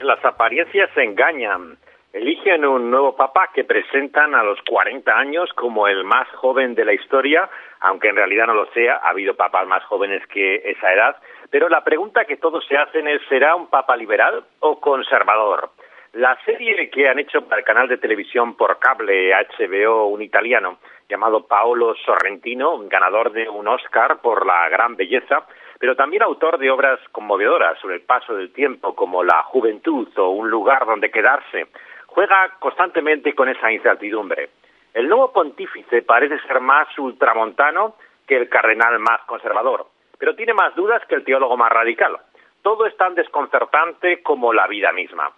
Las apariencias se engañan. Eligen un nuevo papa que presentan a los 40 años como el más joven de la historia, aunque en realidad no lo sea, ha habido papas más jóvenes que esa edad. Pero la pregunta que todos se hacen es, ¿será un papa liberal o conservador? La serie que han hecho para el canal de televisión por cable HBO, un italiano llamado Paolo Sorrentino, ganador de un Oscar por la gran belleza, pero también autor de obras conmovedoras sobre el paso del tiempo, como La Juventud o Un lugar donde quedarse, juega constantemente con esa incertidumbre. El nuevo pontífice parece ser más ultramontano que el cardenal más conservador, pero tiene más dudas que el teólogo más radical. Todo es tan desconcertante como la vida misma.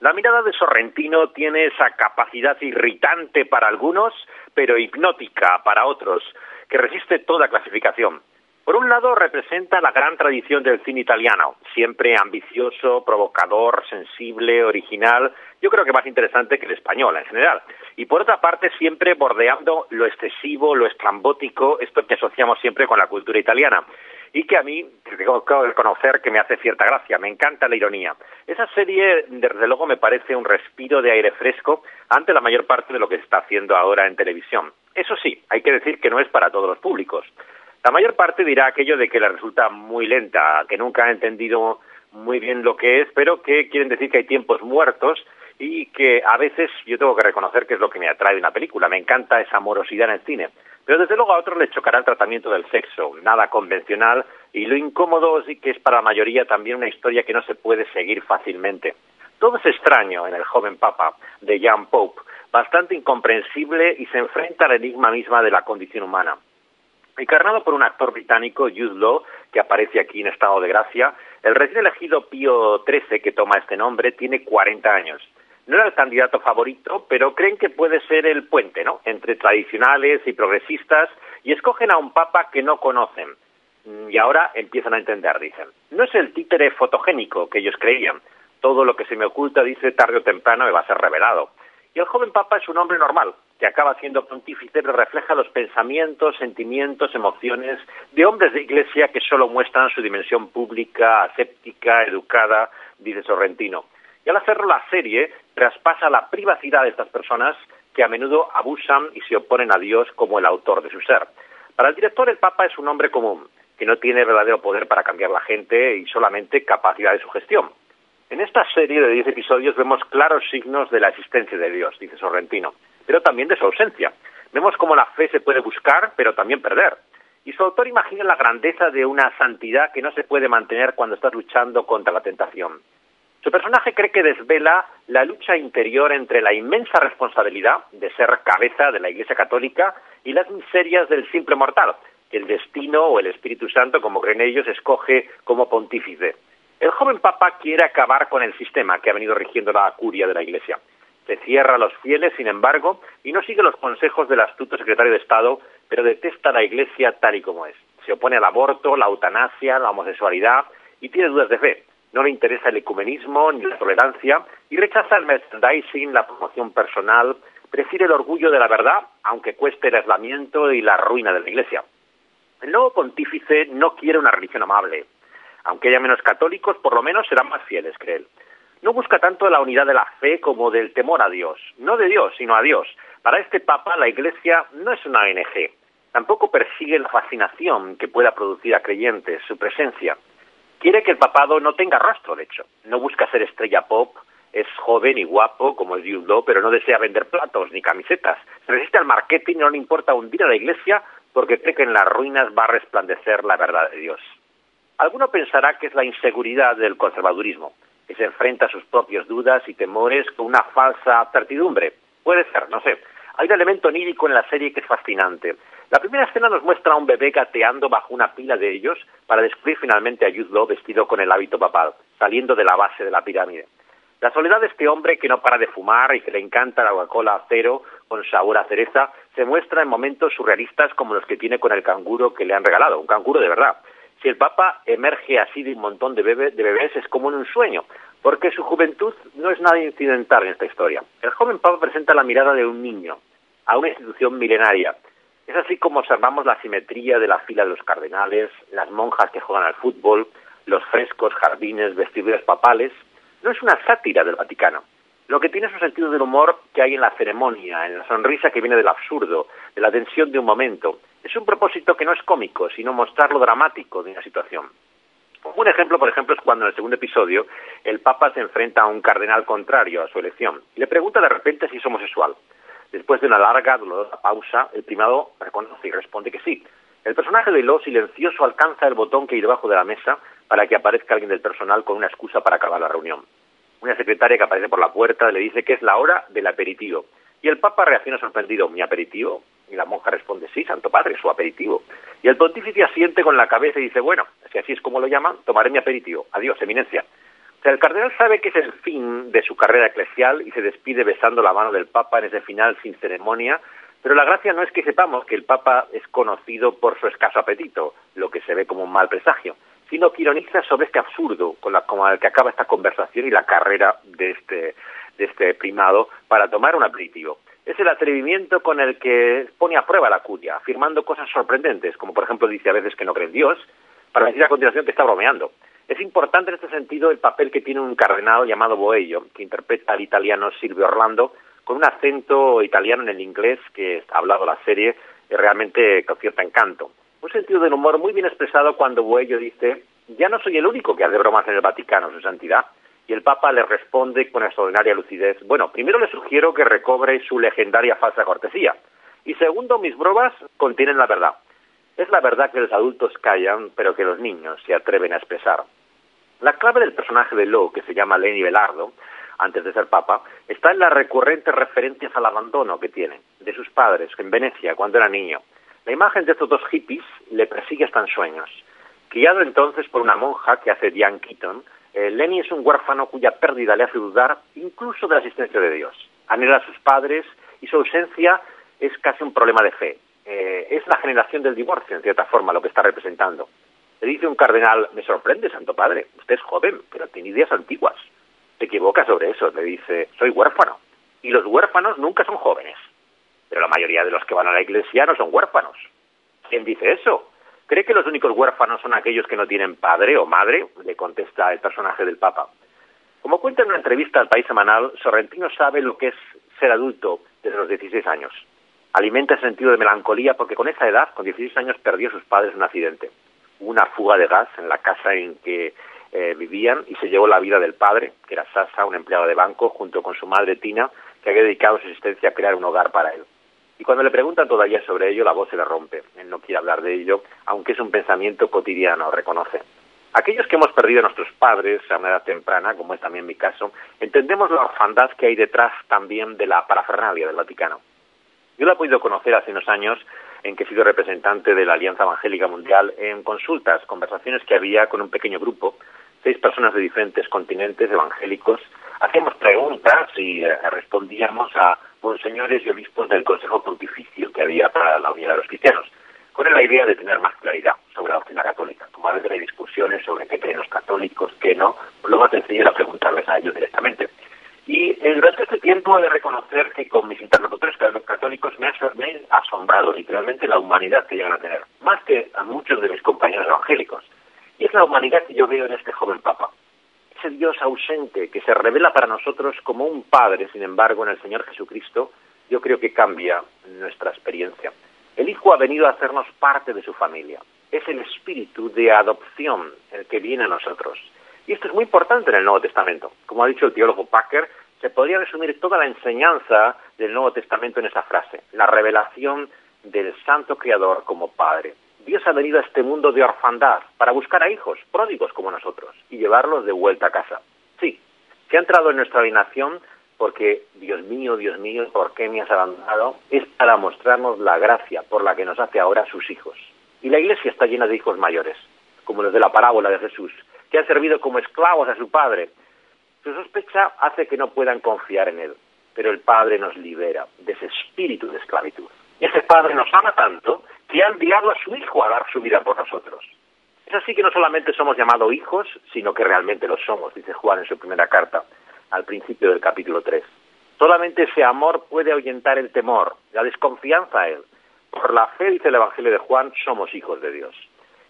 La mirada de Sorrentino tiene esa capacidad irritante para algunos, pero hipnótica para otros, que resiste toda clasificación. Por un lado, representa la gran tradición del cine italiano, siempre ambicioso, provocador, sensible, original, yo creo que más interesante que el español en general. Y por otra parte, siempre bordeando lo excesivo, lo estrambótico, esto que asociamos siempre con la cultura italiana. Y que a mí, tengo que reconocer que me hace cierta gracia, me encanta la ironía. Esa serie, desde luego, me parece un respiro de aire fresco ante la mayor parte de lo que se está haciendo ahora en televisión. Eso sí, hay que decir que no es para todos los públicos. La mayor parte dirá aquello de que le resulta muy lenta, que nunca ha entendido muy bien lo que es, pero que quieren decir que hay tiempos muertos y que a veces yo tengo que reconocer que es lo que me atrae una película. Me encanta esa amorosidad en el cine. Pero desde luego a otros les chocará el tratamiento del sexo, nada convencional y lo incómodo sí que es para la mayoría también una historia que no se puede seguir fácilmente. Todo es extraño en el joven papa de Jan Pope, bastante incomprensible y se enfrenta al enigma misma de la condición humana. Encarnado por un actor británico, Jude Law, que aparece aquí en estado de gracia, el recién elegido Pío XIII, que toma este nombre, tiene 40 años. No era el candidato favorito, pero creen que puede ser el puente, ¿no?, entre tradicionales y progresistas, y escogen a un papa que no conocen. Y ahora empiezan a entender, dicen. No es el títere fotogénico que ellos creían. Todo lo que se me oculta, dice, tarde o temprano me va a ser revelado. Y el joven papa es un hombre normal, que acaba siendo pontífice, pero refleja los pensamientos, sentimientos, emociones de hombres de iglesia que solo muestran su dimensión pública, aséptica, educada, dice Sorrentino. Y al hacerlo la serie traspasa la privacidad de estas personas que a menudo abusan y se oponen a Dios como el autor de su ser. Para el director el Papa es un hombre común, que no tiene verdadero poder para cambiar la gente y solamente capacidad de sugestión. En esta serie de diez episodios vemos claros signos de la existencia de Dios, dice Sorrentino, pero también de su ausencia. Vemos cómo la fe se puede buscar, pero también perder. Y su autor imagina la grandeza de una santidad que no se puede mantener cuando estás luchando contra la tentación. Su personaje cree que desvela la lucha interior entre la inmensa responsabilidad de ser cabeza de la Iglesia Católica y las miserias del simple mortal, que el destino o el Espíritu Santo, como creen ellos, escoge como pontífice. El joven papa quiere acabar con el sistema que ha venido rigiendo la curia de la Iglesia. Se cierra a los fieles, sin embargo, y no sigue los consejos del astuto secretario de Estado, pero detesta la Iglesia tal y como es. Se opone al aborto, la eutanasia, la homosexualidad y tiene dudas de fe. No le interesa el ecumenismo ni la tolerancia y rechaza el merchandising, la promoción personal, prefiere el orgullo de la verdad, aunque cueste el aislamiento y la ruina de la Iglesia. El nuevo pontífice no quiere una religión amable, aunque haya menos católicos, por lo menos serán más fieles, cree él. No busca tanto la unidad de la fe como del temor a Dios, no de Dios, sino a Dios. Para este Papa, la Iglesia no es una ONG, tampoco persigue la fascinación que pueda producir a creyentes su presencia. Quiere que el papado no tenga rastro, de hecho. No busca ser estrella pop, es joven y guapo como el Jude pero no desea vender platos ni camisetas. Se resiste al marketing, no le importa hundir a la iglesia porque cree que en las ruinas va a resplandecer la verdad de Dios. Alguno pensará que es la inseguridad del conservadurismo, que se enfrenta a sus propias dudas y temores con una falsa certidumbre. Puede ser, no sé. Hay un elemento onírico en la serie que es fascinante. La primera escena nos muestra a un bebé gateando bajo una pila de ellos para descubrir finalmente a Jude vestido con el hábito papal, saliendo de la base de la pirámide. La soledad de este hombre que no para de fumar y que le encanta la Coca-Cola cero con sabor a cereza se muestra en momentos surrealistas como los que tiene con el canguro que le han regalado, un canguro de verdad. Si el Papa emerge así de un montón de, de bebés es como en un sueño, porque su juventud no es nada incidental en esta historia. El joven Papa presenta la mirada de un niño a una institución milenaria. Es así como observamos la simetría de la fila de los cardenales, las monjas que juegan al fútbol, los frescos, jardines, vestiduras papales. no es una sátira del Vaticano. Lo que tiene es un sentido del humor que hay en la ceremonia, en la sonrisa que viene del absurdo, de la tensión de un momento. Es un propósito que no es cómico, sino mostrar lo dramático de una situación. Un ejemplo, por ejemplo, es cuando en el segundo episodio el Papa se enfrenta a un cardenal contrario a su elección y le pregunta de repente si es homosexual. Después de una larga, dolorosa pausa, el primado reconoce y responde que sí. El personaje de Lo, silencioso, alcanza el botón que hay debajo de la mesa para que aparezca alguien del personal con una excusa para acabar la reunión. Una secretaria que aparece por la puerta le dice que es la hora del aperitivo. Y el Papa reacciona sorprendido, ¿mi aperitivo? Y la monja responde, sí, Santo Padre, su aperitivo. Y el pontífice asiente con la cabeza y dice, bueno, si así es como lo llaman, tomaré mi aperitivo. Adiós, eminencia. O sea, el cardenal sabe que es el fin de su carrera eclesial y se despide besando la mano del Papa en ese final sin ceremonia, pero la gracia no es que sepamos que el Papa es conocido por su escaso apetito, lo que se ve como un mal presagio, sino que ironiza sobre este absurdo con, la, con el que acaba esta conversación y la carrera de este, de este primado para tomar un aperitivo. Es el atrevimiento con el que pone a prueba la curia, afirmando cosas sorprendentes, como por ejemplo dice a veces que no cree en Dios, para decir a continuación que está bromeando. Es importante en este sentido el papel que tiene un cardenal llamado Boello, que interpreta al italiano Silvio Orlando, con un acento italiano en el inglés que ha hablado la serie, realmente con cierto encanto. Un sentido del humor muy bien expresado cuando Boello dice, ya no soy el único que hace bromas en el Vaticano, su santidad. Y el Papa le responde con extraordinaria lucidez, bueno, primero le sugiero que recobre su legendaria falsa cortesía. Y segundo, mis bromas contienen la verdad. Es la verdad que los adultos callan, pero que los niños se atreven a expresar. La clave del personaje de Lowe, que se llama Lenny Belardo, antes de ser papa, está en las recurrentes referencias al abandono que tiene de sus padres en Venecia cuando era niño. La imagen de estos dos hippies le persigue hasta en sueños. Criado entonces por una monja que hace Diane Keaton, eh, Lenny es un huérfano cuya pérdida le hace dudar incluso de la existencia de Dios. Anhela a sus padres y su ausencia es casi un problema de fe. Eh, es la generación del divorcio, en cierta forma, lo que está representando. Le dice un cardenal, me sorprende, Santo Padre, usted es joven, pero tiene ideas antiguas. Se equivoca sobre eso, le dice, soy huérfano. Y los huérfanos nunca son jóvenes. Pero la mayoría de los que van a la iglesia no son huérfanos. ¿Quién dice eso? ¿Cree que los únicos huérfanos son aquellos que no tienen padre o madre? Le contesta el personaje del Papa. Como cuenta en una entrevista al País Semanal, Sorrentino sabe lo que es ser adulto desde los 16 años alimenta el sentido de melancolía porque con esa edad, con 16 años, perdió a sus padres en un accidente. Hubo una fuga de gas en la casa en que eh, vivían y se llevó la vida del padre, que era Sasa, un empleado de banco, junto con su madre Tina, que había dedicado su existencia a crear un hogar para él. Y cuando le preguntan todavía sobre ello, la voz se le rompe. Él no quiere hablar de ello, aunque es un pensamiento cotidiano, reconoce. Aquellos que hemos perdido a nuestros padres a una edad temprana, como es también mi caso, entendemos la orfandad que hay detrás también de la parafernalia del Vaticano. Yo la he podido conocer hace unos años en que he sido representante de la Alianza Evangélica Mundial en consultas, conversaciones que había con un pequeño grupo, seis personas de diferentes continentes evangélicos. Hacíamos preguntas y eh, respondíamos a monseñores y obispos del Consejo Pontificio que había para la Unidad de los Cristianos, con la idea de tener más claridad sobre la doctrina católica. Como a veces hay discusiones sobre qué creen los católicos, qué no, pues lo más sencillo preguntarles a ellos directamente. Y eh, durante este tiempo he de reconocer que con mis interlocutores católicos me ha, asombrado literalmente la humanidad que llegan a tener, más que a muchos de mis compañeros evangélicos. Y es la humanidad que yo veo en este joven Papa. Ese Dios ausente que se revela para nosotros como un Padre, sin embargo, en el Señor Jesucristo, yo creo que cambia nuestra experiencia. El Hijo ha venido a hacernos parte de su familia. Es el espíritu de adopción el que viene a nosotros. Y esto es muy importante en el Nuevo Testamento. Como ha dicho el teólogo Packer, se podría resumir toda la enseñanza del Nuevo Testamento en esa frase, la revelación del Santo Creador como Padre. Dios ha venido a este mundo de orfandad para buscar a hijos pródigos como nosotros y llevarlos de vuelta a casa. Sí, se ha entrado en nuestra alienación porque, Dios mío, Dios mío, ¿por qué me has abandonado? Es para mostrarnos la gracia por la que nos hace ahora sus hijos. Y la iglesia está llena de hijos mayores, como los de la parábola de Jesús, que han servido como esclavos a su padre. Su sospecha hace que no puedan confiar en él, pero el Padre nos libera de ese espíritu de esclavitud. Y ese Padre nos ama tanto que ha enviado a su Hijo a dar su vida por nosotros. Es así que no solamente somos llamados hijos, sino que realmente lo somos, dice Juan en su primera carta, al principio del capítulo 3. Solamente ese amor puede ahuyentar el temor, la desconfianza a Él. Por la fe, dice el Evangelio de Juan, somos hijos de Dios.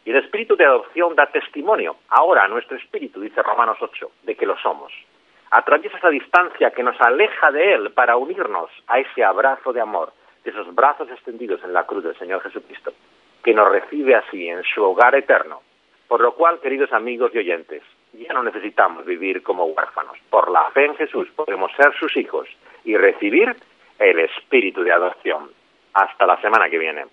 Y el espíritu de adopción da testimonio, ahora a nuestro espíritu, dice Romanos 8, de que lo somos. atraviesa esa distancia que nos aleja de Él para unirnos a ese abrazo de amor, de esos brazos extendidos en la cruz del Señor Jesucristo, que nos recibe así en su hogar eterno. Por lo cual, queridos amigos y oyentes, ya no necesitamos vivir como huérfanos. Por la fe en Jesús podemos ser sus hijos y recibir el espíritu de adopción. Hasta la semana que viene.